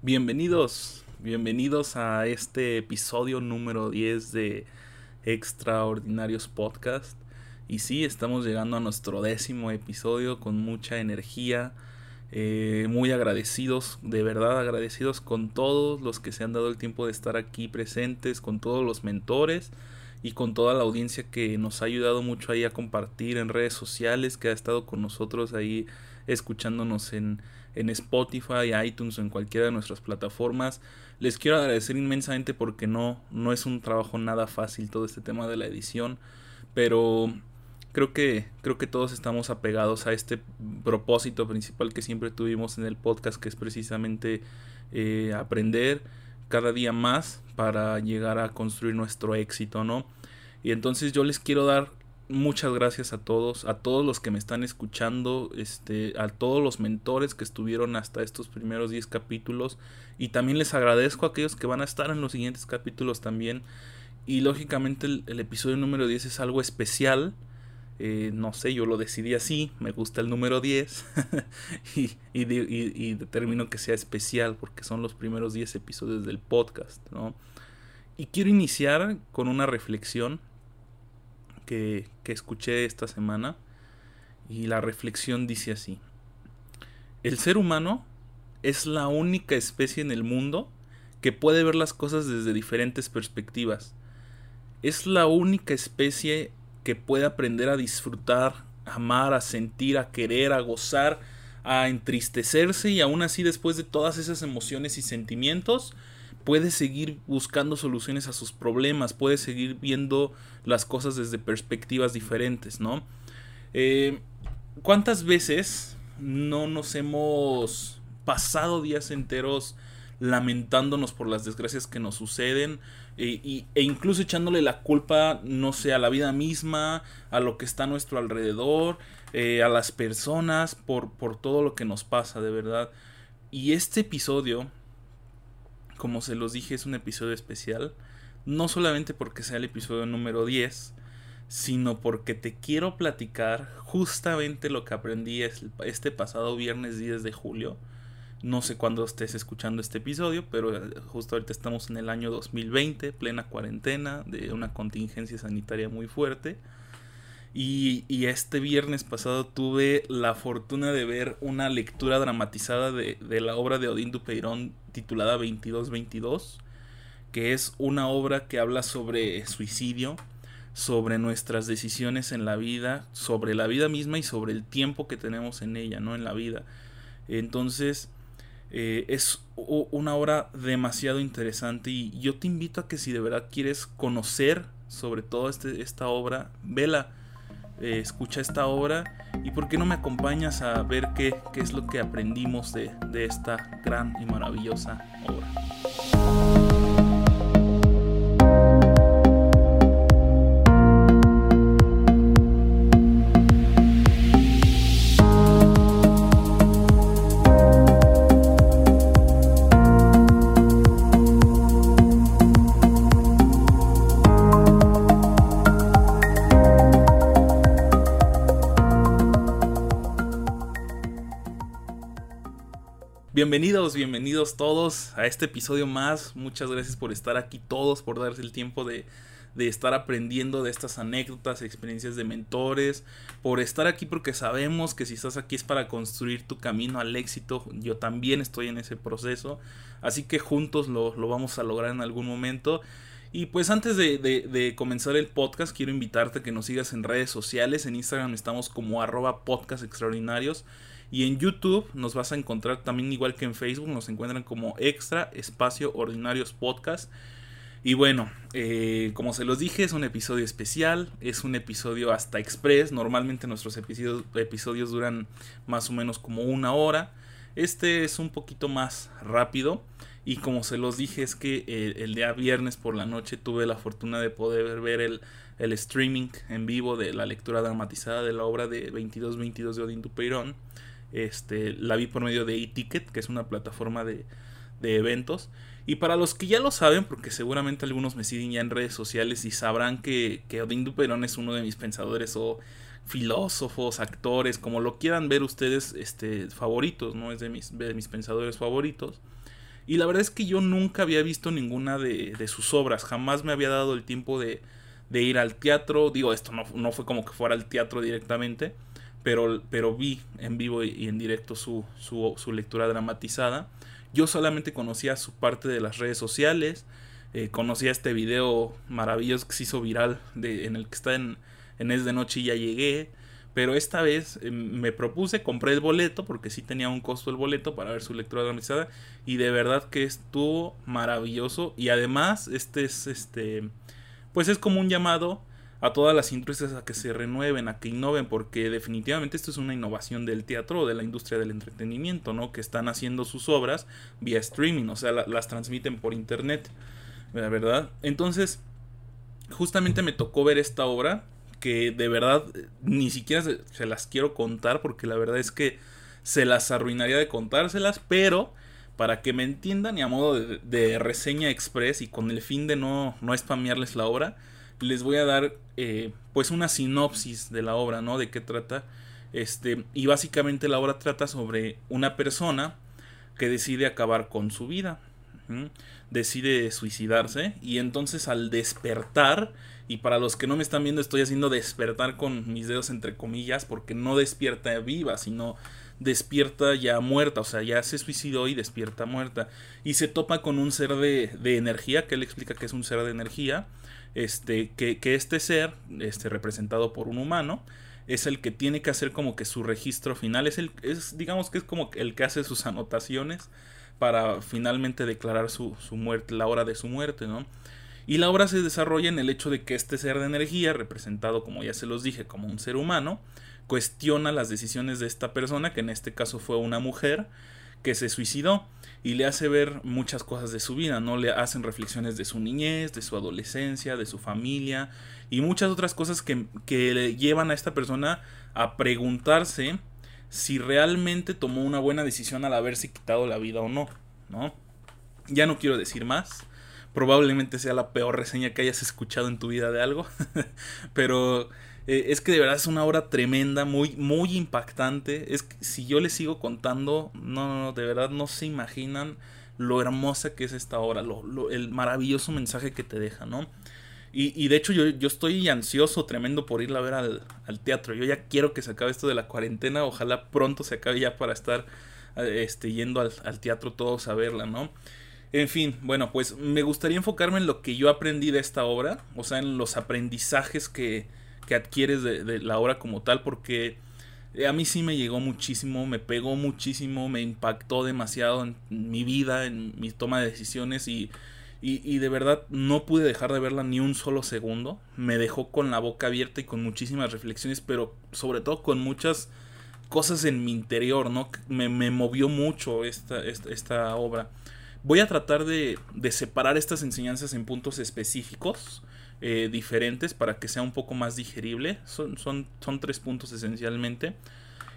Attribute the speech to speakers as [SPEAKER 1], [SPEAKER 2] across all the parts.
[SPEAKER 1] Bienvenidos, bienvenidos a este episodio número 10 de Extraordinarios Podcast. Y sí, estamos llegando a nuestro décimo episodio con mucha energía, eh, muy agradecidos, de verdad agradecidos con todos los que se han dado el tiempo de estar aquí presentes, con todos los mentores y con toda la audiencia que nos ha ayudado mucho ahí a compartir en redes sociales, que ha estado con nosotros ahí escuchándonos en en Spotify, iTunes o en cualquiera de nuestras plataformas. Les quiero agradecer inmensamente porque no, no es un trabajo nada fácil todo este tema de la edición, pero creo que, creo que todos estamos apegados a este propósito principal que siempre tuvimos en el podcast, que es precisamente eh, aprender cada día más para llegar a construir nuestro éxito, ¿no? Y entonces yo les quiero dar muchas gracias a todos, a todos los que me están escuchando, este, a todos los mentores que estuvieron hasta estos primeros 10 capítulos. Y también les agradezco a aquellos que van a estar en los siguientes capítulos también. Y lógicamente el, episodio número 10 es algo especial, eh, no sé, yo lo decidí así, me gusta el número 10 y, y, determino que sea especial porque son los primeros 10 episodios del podcast, ¿no? Y quiero iniciar con una reflexión que, escuché esta semana y la reflexión dice así. El ser humano es la única especie en el mundo que puede ver las cosas desde diferentes perspectivas. Es la única especie que puede aprender a disfrutar, a amar, a sentir, a querer, a gozar, a entristecerse y aún así después de todas esas emociones y sentimientos, puede seguir buscando soluciones a sus problemas, puede seguir viendo las cosas desde perspectivas diferentes, ¿no? Eh, ¿Cuántas veces no nos hemos pasado días enteros lamentándonos por las desgracias que nos suceden e, e, incluso echándole la culpa, no sé, a la vida misma, a lo que está a nuestro alrededor, eh, a las personas, por, por todo lo que nos pasa, de verdad. Y este episodio como se los dije, es un episodio especial. No solamente porque sea el episodio número 10, sino porque te quiero platicar justamente lo que aprendí este pasado viernes 10 de julio. No sé cuándo estés escuchando este episodio, pero eh, justo ahorita estamos en el año 2020, plena cuarentena, de una contingencia sanitaria muy fuerte. Y, este viernes pasado tuve la fortuna de ver una lectura dramatizada de, la obra de Odín Dupeirón titulada 2222, que es una obra que habla sobre suicidio, sobre nuestras decisiones en la vida, sobre la vida misma y sobre el tiempo que tenemos en ella, ¿no? En la vida. Entonces, eh, es una obra demasiado interesante y yo te invito a que si de verdad quieres conocer sobre todo este, esta obra, vela eh, escucha esta obra y por qué no me acompañas a ver qué, qué es lo que aprendimos de, de esta gran y maravillosa obra. Bienvenidos, bienvenidos todos a este episodio más. Muchas gracias por estar aquí todos, por darse el tiempo de, estar aprendiendo de estas anécdotas, experiencias de mentores, por estar aquí porque sabemos que si estás aquí es para construir tu camino al éxito. Yo también estoy en ese proceso, así que juntos lo, vamos a lograr en algún momento. Y pues antes de, de, comenzar el podcast, quiero invitarte a que nos sigas en redes sociales. En Instagram estamos como arroba podcast extraordinarios. Y en YouTube nos vas a encontrar también igual que en Facebook, nos encuentran como extra espacio ordinarios podcast. Y bueno, eh, como se los dije, es un episodio especial, es un episodio hasta express. Normalmente nuestros episodios, episodios duran más o menos como una hora. Este es un poquito más rápido. Y como se los dije, es que eh, el día viernes por la noche tuve la fortuna de poder ver el, el streaming en vivo de la lectura dramatizada de la obra de 2222 de Odín Dupeirón. Este, la vi por medio de eTicket, que es una plataforma de, eventos. Y para los que ya lo saben, porque seguramente algunos me siguen ya en redes sociales y sabrán que, que Odín Duperón es uno de mis pensadores o filósofos, actores, como lo quieran ver ustedes, este, favoritos, ¿no? Es de mis, de mis pensadores favoritos. Y la verdad es que yo nunca había visto ninguna de, de sus obras, jamás me había dado el tiempo de, de ir al teatro. Digo, esto no, no, fue como que fuera al teatro directamente, pero, pero vi en vivo y en directo su, su, su lectura dramatizada. Yo solamente conocía su parte de las redes sociales, eh, conocía este video maravilloso que se hizo viral en el que está en, en Es de Noche y ya llegué. Pero esta vez eh, me propuse, compré el boleto, porque sí tenía un costo el boleto para ver su lectura dramatizada. Y de verdad que estuvo maravilloso. Y además, este es este. Pues es como un llamado a todas las industrias a que se renueven, a que innoven, porque definitivamente esto es una innovación del teatro de la industria del entretenimiento, ¿no? Que están haciendo sus obras vía streaming, o sea, la, las transmiten por internet, ¿verdad? Entonces, justamente me tocó ver esta obra que de verdad ni siquiera se, se, las quiero contar porque la verdad es que se las arruinaría de contárselas, pero para que me entiendan y a modo de, de reseña express y con el fin de no, no spamearles la obra, les voy a dar eh, pues una sinopsis de la obra, ¿no? De qué trata. Este, y básicamente la obra trata sobre una persona que decide acabar con su vida. Decide suicidarse y entonces al despertar, y para los que no me están viendo estoy haciendo despertar con mis dedos entre comillas, porque no despierta viva, sino despierta ya muerta, o sea, ya se suicidó y despierta muerta. Y se topa con un ser de, de energía, que él explica que es un ser de energía, este, que, que este ser, este, representado por un humano, es el que tiene que hacer como que su registro final, es el, es, digamos que es como el que hace sus anotaciones para finalmente declarar su, su muerte, la hora de su muerte, ¿no? Y la obra se desarrolla en el hecho de que este ser de energía, representado como ya se los dije como un ser humano, cuestiona las decisiones de esta persona, que en este caso fue una mujer, que se suicidó y le hace ver muchas cosas de su vida, ¿no? Le hacen reflexiones de su niñez, de su adolescencia, de su familia y muchas otras cosas que, que le llevan a esta persona a preguntarse si realmente tomó una buena decisión al haberse quitado la vida o no, ¿no? Ya no quiero decir más. Probablemente sea la peor reseña que hayas escuchado en tu vida de algo. Pero eh, es que de verdad es una obra tremenda, muy, muy impactante. Es que si yo les sigo contando, no, no, no, de verdad no se imaginan lo hermosa que es esta obra, lo, el maravilloso mensaje que te deja, ¿no? Y, y de hecho yo, yo, estoy ansioso, tremendo por irla a ver al, teatro. Yo ya quiero que se acabe esto de la cuarentena, ojalá pronto se acabe ya para estar este, yendo al, al teatro todos a verla, ¿no? En fin, bueno, pues me gustaría enfocarme en lo que yo aprendí de esta obra, o sea, en los aprendizajes que, que adquieres de, la obra como tal, porque a mí sí me llegó muchísimo, me pegó muchísimo, me impactó demasiado en mi vida, en mi toma de decisiones y, y, y, de verdad no pude dejar de verla ni un solo segundo. Me dejó con la boca abierta y con muchísimas reflexiones, pero sobre todo con muchas cosas en mi interior, ¿no? Me, me movió mucho esta, esta, esta obra. Voy a tratar de, de, separar estas enseñanzas en puntos específicos, eh, diferentes, para que sea un poco más digerible. Son, son, son tres puntos esencialmente.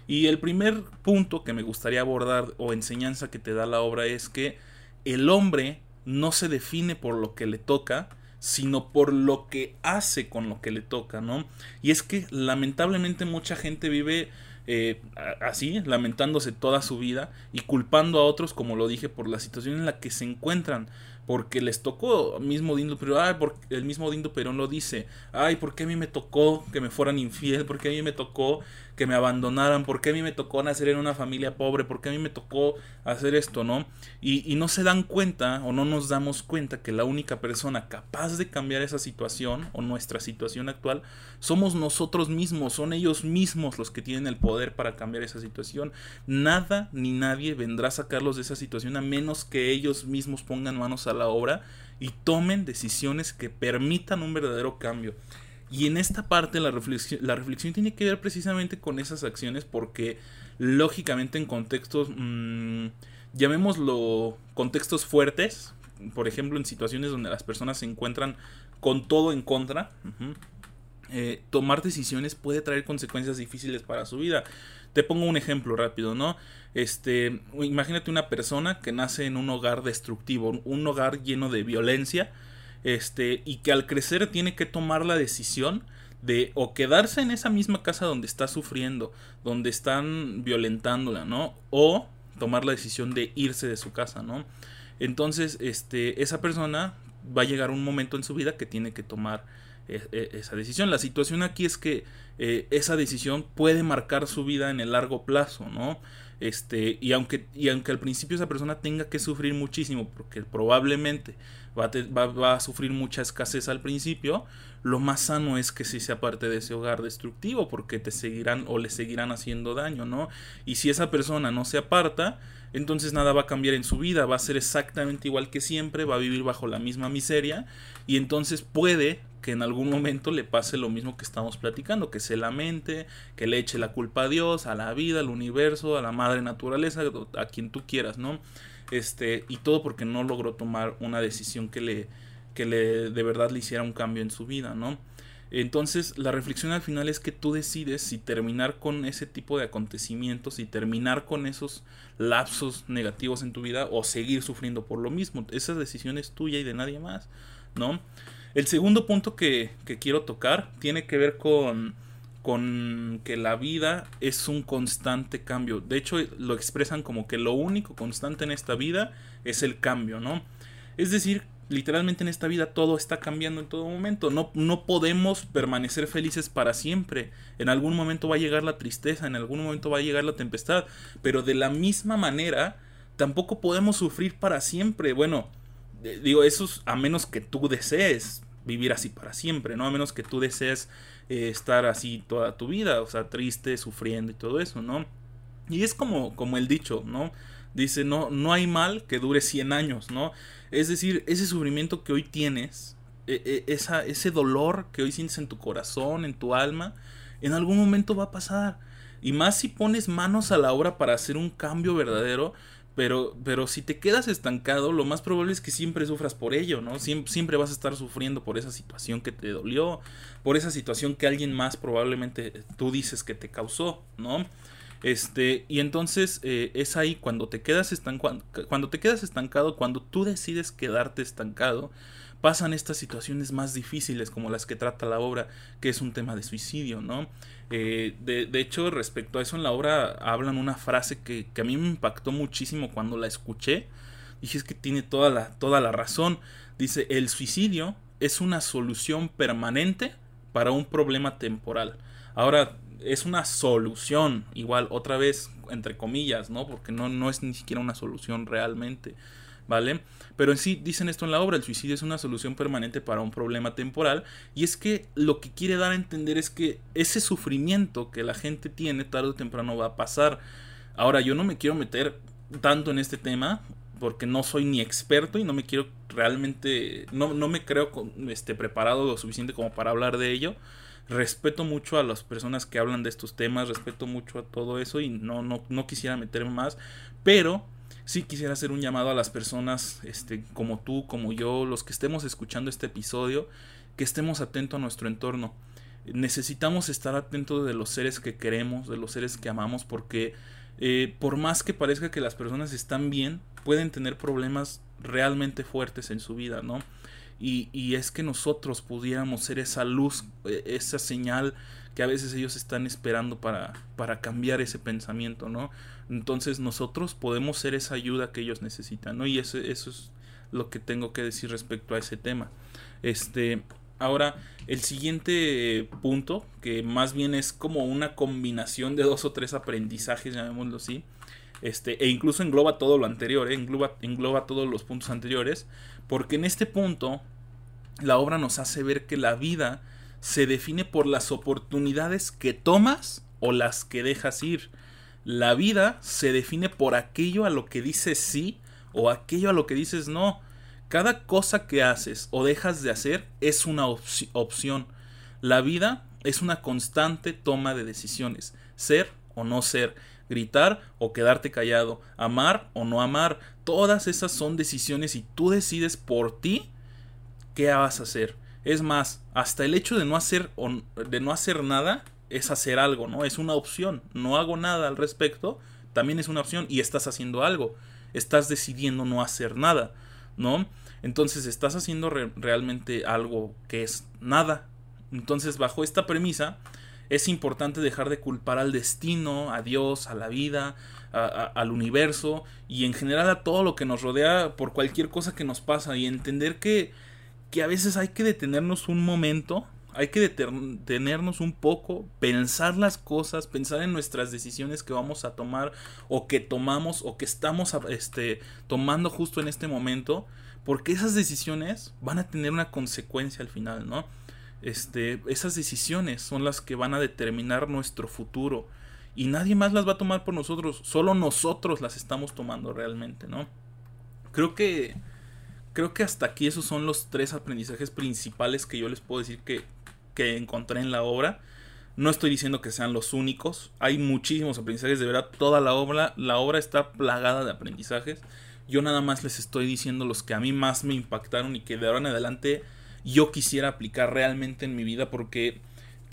[SPEAKER 1] Y el primer punto que me gustaría abordar o enseñanza que te da la obra es que el hombre no se define por lo que le toca, sino por lo que hace con lo que le toca, ¿no? Y es que lamentablemente mucha gente vive eh, así, lamentándose toda su vida y culpando a otros, como lo dije, por la situación en la que se encuentran. Porque les tocó mismo Dindo pero ay, porque el mismo Dindo Perón lo dice, ay, ¿por qué a mí me tocó que me fueran infiel? ¿Por qué a mí me tocó que me abandonaran? ¿Por qué a mí me tocó nacer en una familia pobre? ¿Por qué a mí me tocó hacer esto, no? Y, y no se dan cuenta o no nos damos cuenta que la única persona capaz de cambiar esa situación o nuestra situación actual somos nosotros mismos, son ellos mismos los que tienen el poder para cambiar esa situación. Nada ni nadie vendrá a sacarlos de esa situación a menos que ellos mismos pongan manos a la obra y tomen decisiones que permitan un verdadero cambio. Y en esta parte la reflexión, la reflexión tiene que ver precisamente con esas acciones porque lógicamente en contextos, mmm, llamémoslo contextos fuertes, por ejemplo en situaciones donde las personas se encuentran con todo en contra, eh, tomar decisiones puede traer consecuencias difíciles para su vida. Te pongo un ejemplo rápido, ¿no? Este, imagínate una persona que nace en un hogar destructivo, un hogar lleno de violencia, este, y que al crecer tiene que tomar la decisión de o quedarse en esa misma casa donde está sufriendo, donde están violentándola, ¿no? O tomar la decisión de irse de su casa, ¿no? Entonces, este, esa persona va a llegar un momento en su vida que tiene que tomar esa decisión. La situación aquí es que eh, esa decisión puede marcar su vida en el largo plazo, ¿no? Este, y aunque, y aunque al principio esa persona tenga que sufrir muchísimo, porque probablemente va a, va, a, sufrir mucha escasez al principio, lo más sano es que si sea parte de ese hogar destructivo, porque te seguirán o le seguirán haciendo daño, ¿no? Y si esa persona no se aparta, entonces nada va a cambiar en su vida, va a ser exactamente igual que siempre, va a vivir bajo la misma miseria, y entonces puede que en algún momento le pase lo mismo que estamos platicando, que se lamente, que le eche la culpa a Dios, a la vida, al universo, a la madre naturaleza, a quien tú quieras, ¿no? Este, y todo porque no logró tomar una decisión que le, que le de verdad le hiciera un cambio en su vida, ¿no? Entonces, la reflexión al final es que tú decides si terminar con ese tipo de acontecimientos, y terminar con esos lapsos negativos en tu vida o seguir sufriendo por lo mismo. Esa decisión es tuya y de nadie más, ¿no? El segundo punto que, quiero tocar tiene que ver con, con que la vida es un constante cambio. De hecho, lo expresan como que lo único constante en esta vida es el cambio, ¿no? Es decir, literalmente en esta vida todo está cambiando en todo momento. No, no podemos permanecer felices para siempre. En algún momento va a llegar la tristeza, en algún momento va a llegar la tempestad. Pero de la misma manera, tampoco podemos sufrir para siempre. Bueno, digo, eso es a menos que tú desees vivir así para siempre, ¿no? A menos que tú desees eh, estar así toda tu vida, o sea, triste, sufriendo y todo eso, ¿no? Y es como, como el dicho, ¿no? Dice, no, no hay mal que dure 100 años, ¿no? Es decir, ese sufrimiento que hoy tienes, e, e, esa, ese dolor que hoy sientes en tu corazón, en tu alma, en algún momento va a pasar. Y más si pones manos a la obra para hacer un cambio verdadero, pero, pero si te quedas estancado, lo más probable es que siempre sufras por ello, ¿no? Siempre, vas a estar sufriendo por esa situación que te dolió, por esa situación que alguien más probablemente tú dices que te causó, ¿no? Este, y entonces eh, es ahí cuando te quedas estancado, cuando te quedas estancado, cuando tú decides quedarte estancado, pasan estas situaciones más difíciles como las que trata la obra, que es un tema de suicidio, ¿no? Eh, de, de, hecho, respecto a eso en la obra hablan una frase que, que, a mí me impactó muchísimo cuando la escuché. Dije es que tiene toda la, toda la razón. Dice, el suicidio es una solución permanente para un problema temporal. Ahora, es una solución, igual, otra vez, entre comillas, ¿no? Porque no, no es ni siquiera una solución realmente. ¿Vale? Pero en sí dicen esto en la obra, el suicidio es una solución permanente para un problema temporal y es que lo que quiere dar a entender es que ese sufrimiento que la gente tiene tarde o temprano va a pasar. Ahora yo no me quiero meter tanto en este tema porque no soy ni experto y no me quiero realmente, no, no me creo este, preparado lo suficiente como para hablar de ello. Respeto mucho a las personas que hablan de estos temas, respeto mucho a todo eso y no, no, no quisiera meterme más, pero sí quisiera hacer un llamado a las personas este, como tú, como yo, los que estemos escuchando este episodio, que estemos atentos a nuestro entorno. Necesitamos estar atentos de los seres que queremos, de los seres que amamos, porque eh, por más que parezca que las personas están bien, pueden tener problemas realmente fuertes en su vida, ¿no? Y, y es que nosotros pudiéramos ser esa luz, eh, esa señal que a veces ellos están esperando para, para cambiar ese pensamiento, ¿no? Entonces nosotros podemos ser esa ayuda que ellos necesitan, ¿no? Y eso, eso es lo que tengo que decir respecto a ese tema. Este, ahora, el siguiente punto, que más bien es como una combinación de dos o tres aprendizajes, llamémoslo así, este, e incluso engloba todo lo anterior, ¿eh? engloba, engloba todos los puntos anteriores, porque en este punto la obra nos hace ver que la vida se define por las oportunidades que tomas o las que dejas ir. La vida se define por aquello a lo que dices sí o aquello a lo que dices no. Cada cosa que haces o dejas de hacer es una opción. La vida es una constante toma de decisiones. Ser o no ser. Gritar o quedarte callado. Amar o no amar. Todas esas son decisiones y tú decides por ti qué vas a hacer. Es más, hasta el hecho de no hacer, de no hacer nada es hacer algo, ¿no? Es una opción. No hago nada al respecto, también es una opción y estás haciendo algo. Estás decidiendo no hacer nada, ¿no? Entonces estás haciendo realmente algo que es nada. Entonces, bajo esta premisa, es importante dejar de culpar al destino, a Dios, a la vida, al universo y en general a todo lo que nos rodea por cualquier cosa que nos pasa y entender que, que a veces hay que detenernos un momento, hay que detenernos un poco, pensar las cosas, pensar en nuestras decisiones que vamos a tomar o que tomamos o que estamos este, tomando justo en este momento, porque esas decisiones van a tener una consecuencia al final, ¿no? Este, esas decisiones son las que van a determinar nuestro futuro y nadie más las va a tomar por nosotros, solo nosotros las estamos tomando realmente, ¿no? Creo que creo que hasta aquí esos son los tres aprendizajes principales que yo les puedo decir que, que encontré en la obra. No estoy diciendo que sean los únicos, hay muchísimos aprendizajes, de verdad toda la obra, la obra está plagada de aprendizajes. Yo nada más les estoy diciendo los que a mí más me impactaron y que de ahora en adelante yo quisiera aplicar realmente en mi vida porque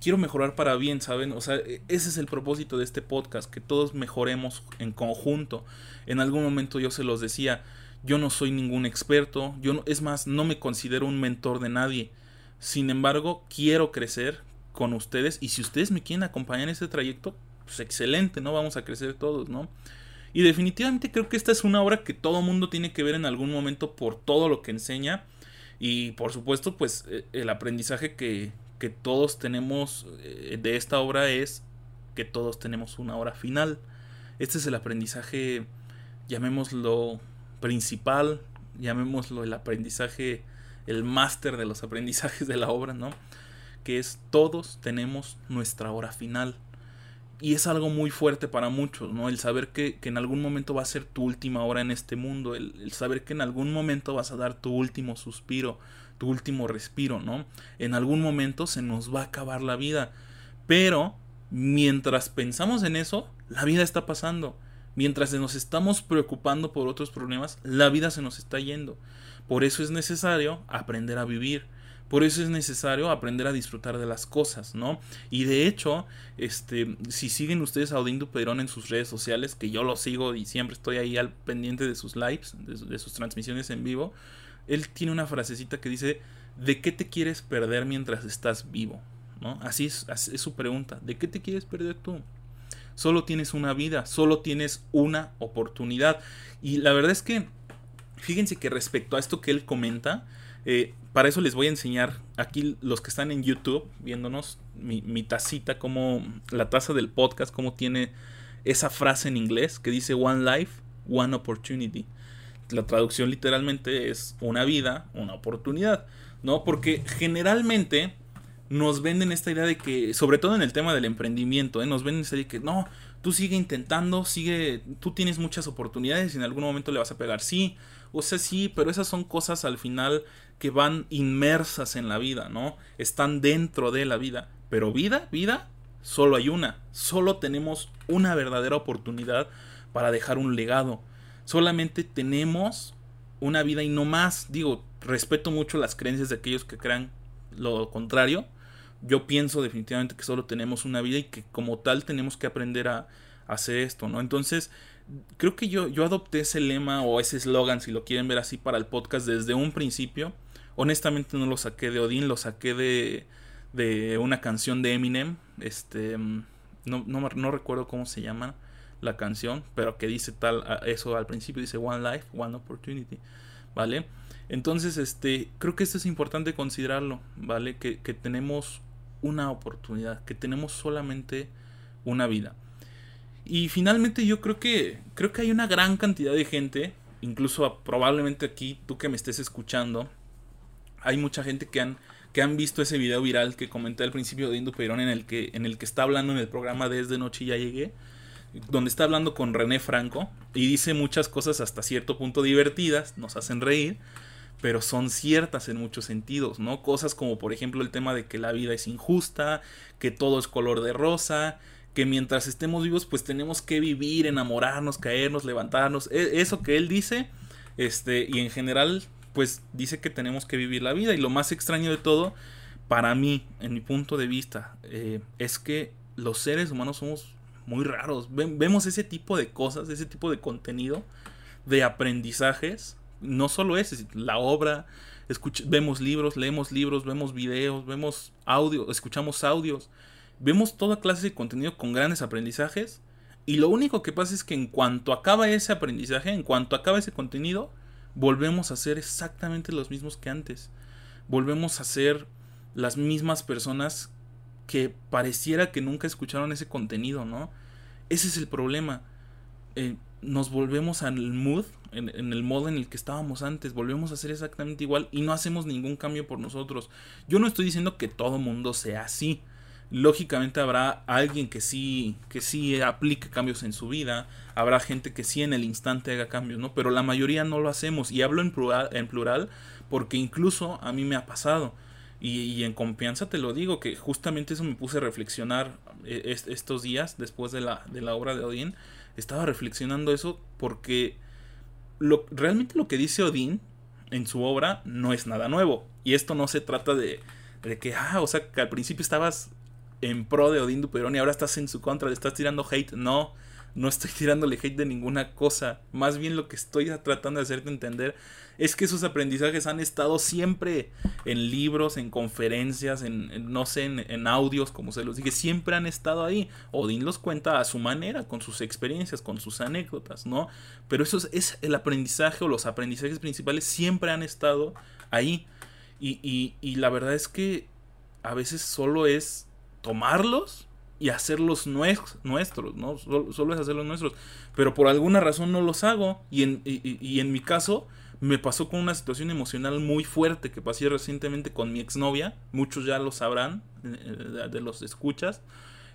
[SPEAKER 1] quiero mejorar para bien, ¿saben? O sea, e, ese es el propósito de este podcast, que todos mejoremos en conjunto. En algún momento yo se los decía, yo no soy ningún experto, yo no, es más, no me considero un mentor de nadie. Sin embargo, quiero crecer con ustedes y si ustedes me quieren acompañar en este trayecto, pues excelente, ¿no? Vamos a crecer todos, ¿no? Y definitivamente creo que esta es una obra que todo mundo tiene que ver en algún momento por todo lo que enseña y por supuesto pues e, el aprendizaje que, que todos tenemos eh, de esta obra es que todos tenemos una hora final. Este es el aprendizaje, llamémoslo principal, llamémoslo el aprendizaje, el máster de los aprendizajes de la obra, ¿no? Que es todos tenemos nuestra hora final. Y es algo muy fuerte para muchos, ¿no? El saber que, en algún momento va a ser tu última hora en este mundo, el saber que en algún momento vas a dar tu último suspiro, tu último respiro, ¿no? En algún momento se nos va a acabar la vida. Pero mientras pensamos en eso, la vida está pasando. Mientras nos estamos preocupando por otros problemas, la vida se nos está yendo. Por eso es necesario aprender a vivir. Por eso es necesario aprender a disfrutar de las cosas, ¿no? Y de hecho, este, si siguen ustedes a Odín Duperón en sus redes sociales, que yo lo sigo y siempre estoy ahí al pendiente de sus lives, de sus transmisiones en vivo, él tiene una frasecita que dice, ¿de qué te quieres perder mientras estás vivo? ¿No? Así es, es su pregunta, ¿de qué te quieres perder tú? Solo tienes una vida, solo tienes una oportunidad. Y la verdad es que, fíjense que respecto a esto que él comenta, eh, para eso les voy a enseñar aquí los que están en YouTube viéndonos mi, mi, tacita, como la taza del podcast, como tiene esa frase en inglés que dice One Life, One Opportunity la traducción literalmente es una vida, una oportunidad, ¿no? Porque generalmente nos venden esta idea de que, sobre todo en el tema del emprendimiento, ¿eh? nos venden esta idea de que no, tú sigue intentando, sigue, tú tienes muchas oportunidades y en algún momento le vas a pegar, sí, o sea, sí, pero esas son cosas al final que van inmersas en la vida, ¿no? Están dentro de la vida, pero vida, vida, solo hay una, solo tenemos una verdadera oportunidad para dejar un legado, solamente tenemos una vida y no más. Digo, respeto mucho las creencias de aquellos que crean lo contrario. Yo pienso definitivamente que solo tenemos una vida y que como tal tenemos que aprender a, hacer esto, ¿no? Entonces, creo que yo, yo adopté ese lema o ese eslogan, si lo quieren ver así, para el podcast desde un principio. Honestamente no lo saqué de Odín, lo saqué de, de una canción de Eminem. Este, no, no, no recuerdo cómo se llama la canción, pero que dice tal eso al principio dice one life, one opportunity, ¿vale? Entonces, este, creo que esto es importante considerarlo, ¿vale? Que, tenemos una oportunidad, que tenemos solamente una vida. Y finalmente yo creo que creo que hay una gran cantidad de gente, incluso probablemente aquí tú que me estés escuchando, hay mucha gente que han que han visto ese video viral que comenté al principio de Indo Peirón en el que en el que está hablando en el programa Desde Noche ya llegué donde está hablando con René Franco y dice muchas cosas hasta cierto punto divertidas, nos hacen reír, pero son ciertas en muchos sentidos, ¿no? Cosas como por ejemplo el tema de que la vida es injusta, que todo es color de rosa, que mientras estemos vivos pues tenemos que vivir, enamorarnos, caernos, levantarnos, e, eso que él dice, este, y en general pues dice que tenemos que vivir la vida y lo más extraño de todo, para mí, en mi punto de vista, eh, es que los seres humanos somos muy raros. Vemos ese tipo de cosas, ese tipo de contenido, de aprendizajes. No solo ese, la obra, vemos libros, leemos libros, vemos videos, vemos audio, escuchamos audios. vemos toda clase de contenido con grandes aprendizajes y lo único que pasa es que en cuanto acaba ese aprendizaje, en cuanto acaba ese contenido, volvemos a ser exactamente los mismos que antes. Volvemos a ser las mismas personas que pareciera que nunca escucharon ese contenido, ¿no? Ese es el problema. Eh, nos volvemos al mood, en, el modo en el que estábamos antes, volvemos a ser exactamente igual y no hacemos ningún cambio por nosotros. Yo no estoy diciendo que todo mundo sea así. Lógicamente habrá alguien que sí, que sí aplique cambios en su vida, habrá gente que sí en el instante haga cambios, ¿no? Pero la mayoría no lo hacemos. Y hablo en plural, en plural porque incluso a mí me ha pasado. Y, en confianza te lo digo, que justamente eso me puse a reflexionar eh, estos días después de la, de la obra de Odín. Estaba reflexionando eso porque lo, realmente lo que dice Odín en su obra no es nada nuevo. Y esto no se trata de, de que, ah, o sea, que al principio estabas en pro de Odín Duperón y ahora estás en su contra, le estás tirando hate. No, no estoy tirándole hate de ninguna cosa. Más bien lo que estoy tratando de hacerte entender es que esos aprendizajes han estado siempre en libros, en conferencias, en, no sé, en, audios, como se los dije, siempre han estado ahí. Odín los cuenta a su manera, con sus experiencias, con sus anécdotas, ¿no? Pero eso es, el aprendizaje o los aprendizajes principales siempre han estado ahí. Y, y, y la verdad es que a veces solo es tomarlos y hacerlos nuestros, ¿no? Solo, es hacerlos nuestros. Pero por alguna razón no los hago. Y en, y, en mi caso, me pasó con una situación emocional muy fuerte que pasé recientemente con mi exnovia. Muchos ya lo sabrán, eh, de los escuchas.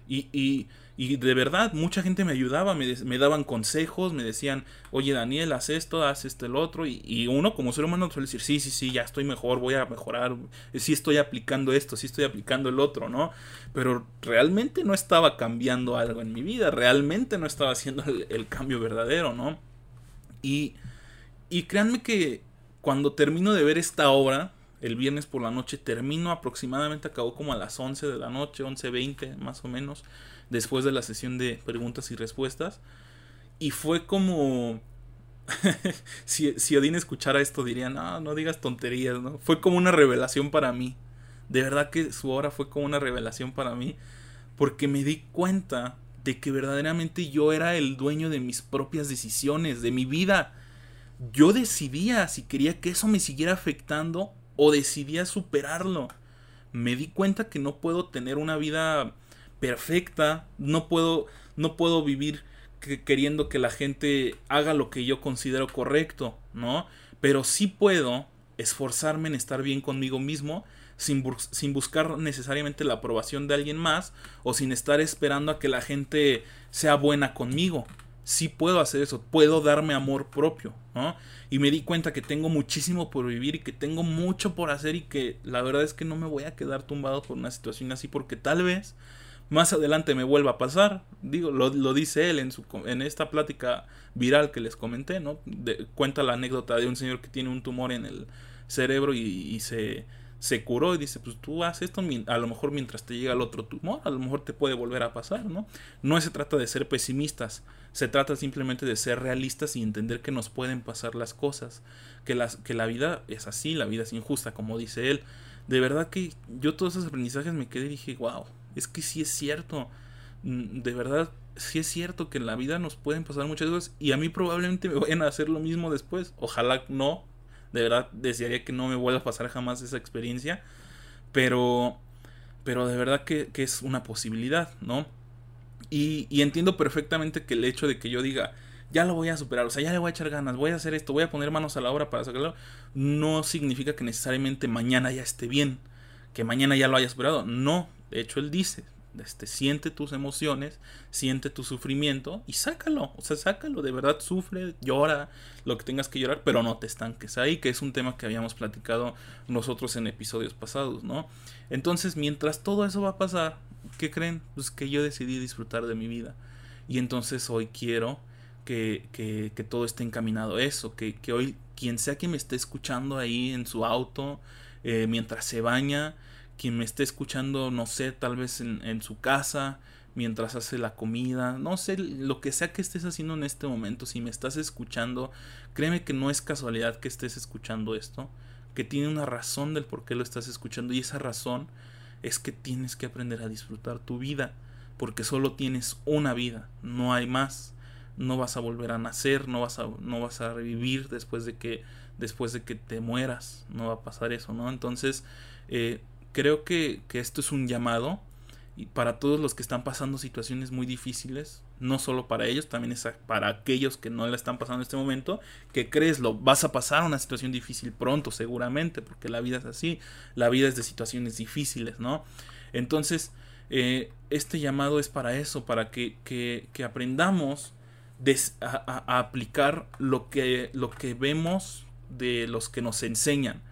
[SPEAKER 1] Y, y, de verdad, mucha gente me ayudaba, me, me, daban consejos, me decían, oye Daniel, haz esto, haz esto, el otro. Y, uno como ser humano suele decir, sí, sí, sí, ya estoy mejor, voy a mejorar, sí estoy aplicando esto, sí estoy aplicando el otro, ¿no? Pero realmente no estaba cambiando algo en mi vida, realmente no estaba haciendo el, el cambio verdadero, ¿no? Y, y créanme que cuando termino de ver esta obra, el viernes por la noche. Termino aproximadamente, acabó como a las 11 de la noche, 11.20 más o menos, después de la sesión de preguntas y respuestas. Y fue como... si, si Odín escuchara esto diría, no, no digas tonterías, ¿no? Fue como una revelación para mí. De verdad que su obra fue como una revelación para mí. Porque me di cuenta de que verdaderamente yo era el dueño de mis propias decisiones, de mi vida. Yo decidía si quería que eso me siguiera afectando o decidí superarlo. Me di cuenta que no puedo tener una vida perfecta, no puedo no puedo vivir queriendo que la gente haga lo que yo considero correcto, ¿no? Pero sí puedo esforzarme en estar bien conmigo mismo sin, sin, buscar necesariamente la aprobación de alguien más o sin estar esperando a que la gente sea buena conmigo sí puedo hacer eso, puedo darme amor propio, ¿no? Y me di cuenta que tengo muchísimo por vivir y que tengo mucho por hacer y que la verdad es que no me voy a quedar tumbado por una situación así porque tal vez más adelante me vuelva a pasar. Digo, lo, dice él en, su, en esta plática viral que les comenté, ¿no? cuenta la anécdota de un señor que tiene un tumor en el cerebro y se se curó y dice, pues tú haces esto, a lo mejor mientras te llega el otro tumor, a lo mejor te puede volver a pasar, ¿no? No se trata de ser pesimistas, se trata simplemente de ser realistas y entender que nos pueden pasar las cosas, que, las, que la vida es así, la vida es injusta, como dice él. De verdad que yo todos esos aprendizajes me quedé y dije, wow, es que sí es cierto, mm, de verdad sí es cierto que en la vida nos pueden pasar muchas cosas y a mí probablemente me vayan a hacer lo mismo después, ojalá no, de verdad desearía que no me vuelva a pasar jamás esa experiencia. Pero, pero de verdad que, es una posibilidad, ¿no? Y, y, entiendo perfectamente que el hecho de que yo diga, ya lo voy a superar, o sea, ya le voy a echar ganas, voy a hacer esto, voy a poner manos a la obra para sacarlo, no significa que necesariamente mañana ya esté bien, que mañana ya lo haya superado. No, de hecho él dice, este, siente tus emociones, siente tu sufrimiento y sácalo, o sea, sácalo, de verdad sufre, llora, lo que tengas que llorar, pero no te estanques ahí, que es un tema que habíamos platicado nosotros en episodios pasados, ¿no? Entonces, mientras todo eso va a pasar, ¿qué creen? Pues que yo decidí disfrutar de mi vida y entonces hoy quiero que, que, todo esté encaminado a eso, que, que, hoy quien sea que me esté escuchando ahí en su auto, eh, mientras se baña, quien me esté escuchando, no sé, tal vez en, su casa, mientras hace la comida, no sé, lo que sea que estés haciendo en este momento, si me estás escuchando, créeme que no es casualidad que estés escuchando esto, que tiene una razón del por qué lo estás escuchando y esa razón es que tienes que aprender a disfrutar tu vida, porque solo tienes una vida, no hay más. No vas a volver a nacer, no vas a, no vas a revivir después de que después de que te mueras, no va a pasar eso, ¿no? Entonces, eh, creo que, que esto es un llamado para todos los que están pasando situaciones muy difíciles, no solo para ellos, también es para aquellos que no la están pasando en este momento, que crees lo vas a pasar una situación difícil pronto, seguramente, porque la vida es así, la vida es de situaciones difíciles, ¿no? Entonces, eh, este llamado es para eso, para que, que, que aprendamos a, a, aplicar lo que, lo que vemos de los que nos enseñan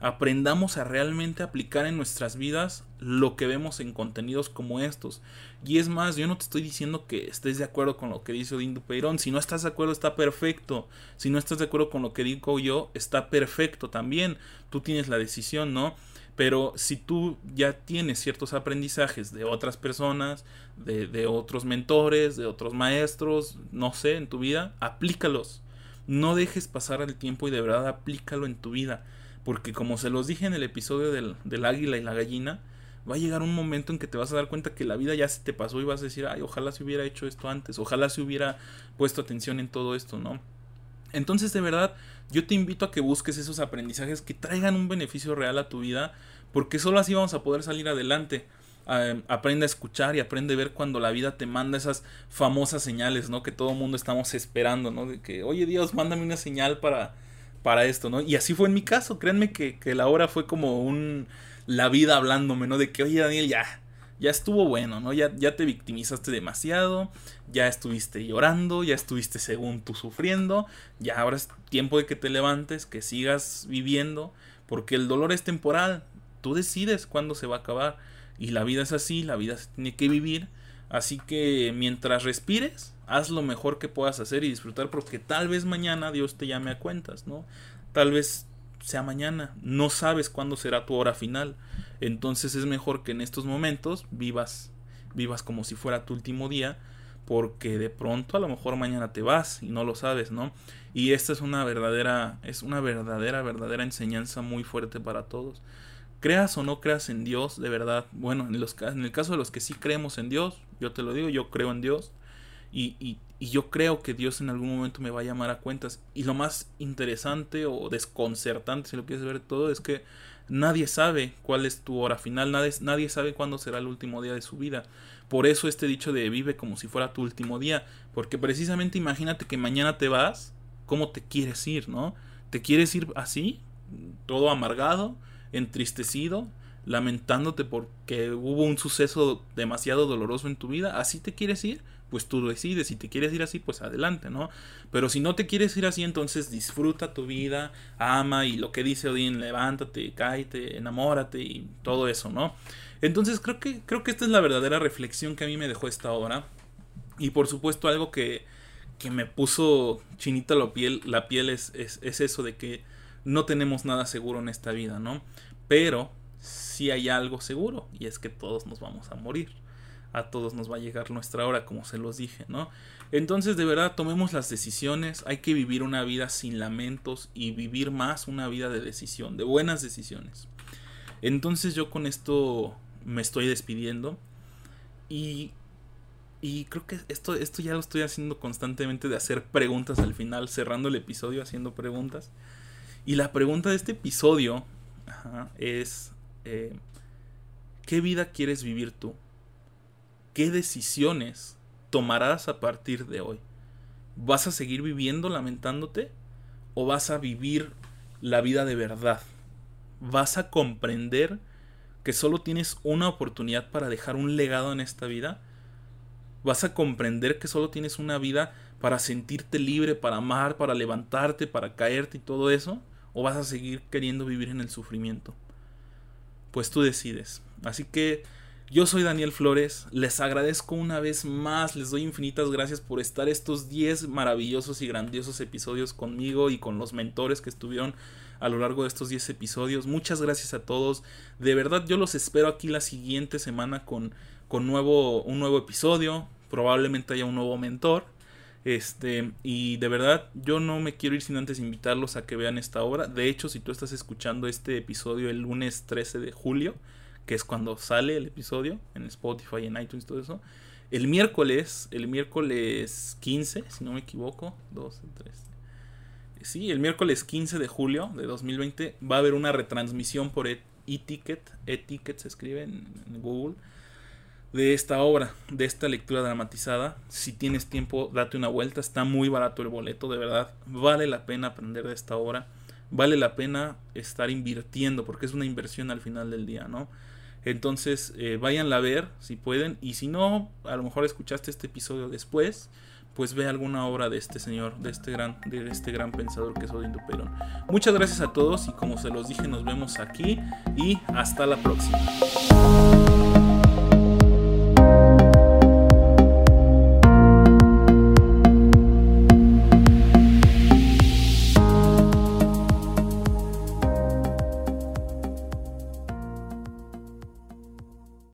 [SPEAKER 1] aprendamos a realmente aplicar en nuestras vidas lo que vemos en contenidos como estos. Y es más, yo no te estoy diciendo que estés de acuerdo con lo que dice Odín Dupeirón. Si no estás de acuerdo, está perfecto. Si no estás de acuerdo con lo que digo yo, está perfecto también. Tú tienes la decisión, ¿no? Pero si tú ya tienes ciertos aprendizajes de otras personas, de, de otros mentores, de otros maestros, no sé, en tu vida, aplícalos. No dejes pasar el tiempo y de verdad aplícalo en tu vida porque como se los dije en el episodio del, del águila y la gallina, va a llegar un momento en que te vas a dar cuenta que la vida ya se te pasó y vas a decir, ay, ojalá se hubiera hecho esto antes, ojalá se hubiera puesto atención en todo esto, ¿no? Entonces, de verdad, yo te invito a que busques esos aprendizajes que traigan un beneficio real a tu vida, porque solo así vamos a poder salir adelante. aprende a escuchar y aprende a ver cuando la vida te manda esas famosas señales, ¿no? Que todo mundo estamos esperando, ¿no? De que, oye Dios, mándame una señal para, para esto, ¿no? Y así fue en mi caso, créanme que, la hora fue como un... la vida hablándome, ¿no? De que, oye Daniel, ya, ya estuvo bueno, ¿no? Ya, ya te victimizaste demasiado, ya estuviste llorando, ya estuviste según tú sufriendo, ya ahora es tiempo de que te levantes, que sigas viviendo, porque el dolor es temporal, tú decides cuándo se va a acabar, y la vida es así, la vida se tiene que vivir, así que mientras respires, haz lo mejor que puedas hacer y disfrutar porque tal vez mañana Dios te llame a cuentas, ¿no? Tal vez sea mañana, no sabes cuándo será tu hora final. Entonces es mejor que en estos momentos vivas vivas como si fuera tu último día porque de pronto a lo mejor mañana te vas y no lo sabes, ¿no? Y esta es una verdadera es una verdadera verdadera enseñanza muy fuerte para todos. Creas o no creas en Dios, de verdad. Bueno, en, los, en el caso de los que sí creemos en Dios, yo te lo digo, yo creo en Dios. Y, y, yo creo que Dios en algún momento me va a llamar a cuentas. Y lo más interesante o desconcertante, si lo quieres ver todo, es que nadie sabe cuál es tu hora final, nadie, nadie sabe cuándo será el último día de su vida. Por eso este dicho de vive como si fuera tu último día, porque precisamente imagínate que mañana te vas, ¿cómo te quieres ir, no? ¿Te quieres ir así, todo amargado, entristecido, lamentándote porque hubo un suceso demasiado doloroso en tu vida? ¿Así te quieres ir? Pues tú decides. Si te quieres ir así, pues adelante, ¿no? Pero si no te quieres ir así, entonces disfruta tu vida, ama y lo que dice Odín, levántate, cáete, enamórate y todo eso, ¿no? Entonces creo que, creo que esta es la verdadera reflexión que a mí me dejó esta obra. Y por supuesto algo que, que me puso chinita la piel, la piel es, es, es eso de que no tenemos nada seguro en esta vida, ¿no? Pero sí hay algo seguro y es que todos nos vamos a morir a todos nos va a llegar nuestra hora, como se los dije, ¿no? Entonces, de verdad, tomemos las decisiones, hay que vivir una vida sin lamentos y vivir más una vida de decisión, de buenas decisiones. Entonces yo con esto me estoy despidiendo y, y creo que esto, esto ya lo estoy haciendo constantemente de hacer preguntas al final, cerrando el episodio haciendo preguntas. Y la pregunta de este episodio es, eh, ¿qué vida quieres vivir tú? ¿Qué decisiones tomarás a partir de hoy? ¿Vas a seguir viviendo lamentándote? ¿O vas a vivir la vida de verdad? ¿Vas a comprender que solo tienes una oportunidad para dejar un legado en esta vida? ¿Vas a comprender que solo tienes una vida para sentirte libre, para amar, para levantarte, para caerte y todo eso? ¿O vas a seguir queriendo vivir en el sufrimiento? Pues tú decides. Así que yo soy Daniel Flores, les agradezco una vez más, les doy infinitas gracias por estar estos 10 maravillosos y grandiosos episodios conmigo y con los mentores que estuvieron a lo largo de estos 10 episodios. Muchas gracias a todos. De verdad yo los espero aquí la siguiente semana con, con nuevo, un nuevo episodio. Probablemente haya un nuevo mentor. Este, y de verdad, yo no me quiero ir sin antes invitarlos a que vean esta obra. De hecho, si tú estás escuchando este episodio el lunes 13 de julio, que es cuando sale el episodio en Spotify, en iTunes, todo eso. El miércoles, el miércoles 15, si no me equivoco, 12, 13. Sí, el miércoles 15 de julio de 2020 va a haber una retransmisión por e-ticket, e-ticket se escribe en, en Google, de esta obra, de esta lectura dramatizada. Si tienes tiempo, date una vuelta, está muy barato el boleto, de verdad, vale la pena aprender de esta obra, vale la pena estar invirtiendo, porque es una inversión al final del día, ¿no? Entonces, eh, váyanla a ver si pueden. Y si no, a lo mejor escuchaste este episodio después, pues ve alguna obra de este señor, de este gran, de este gran pensador que es Odín Duperón. Muchas gracias a todos y como se los dije, nos vemos aquí y hasta la próxima.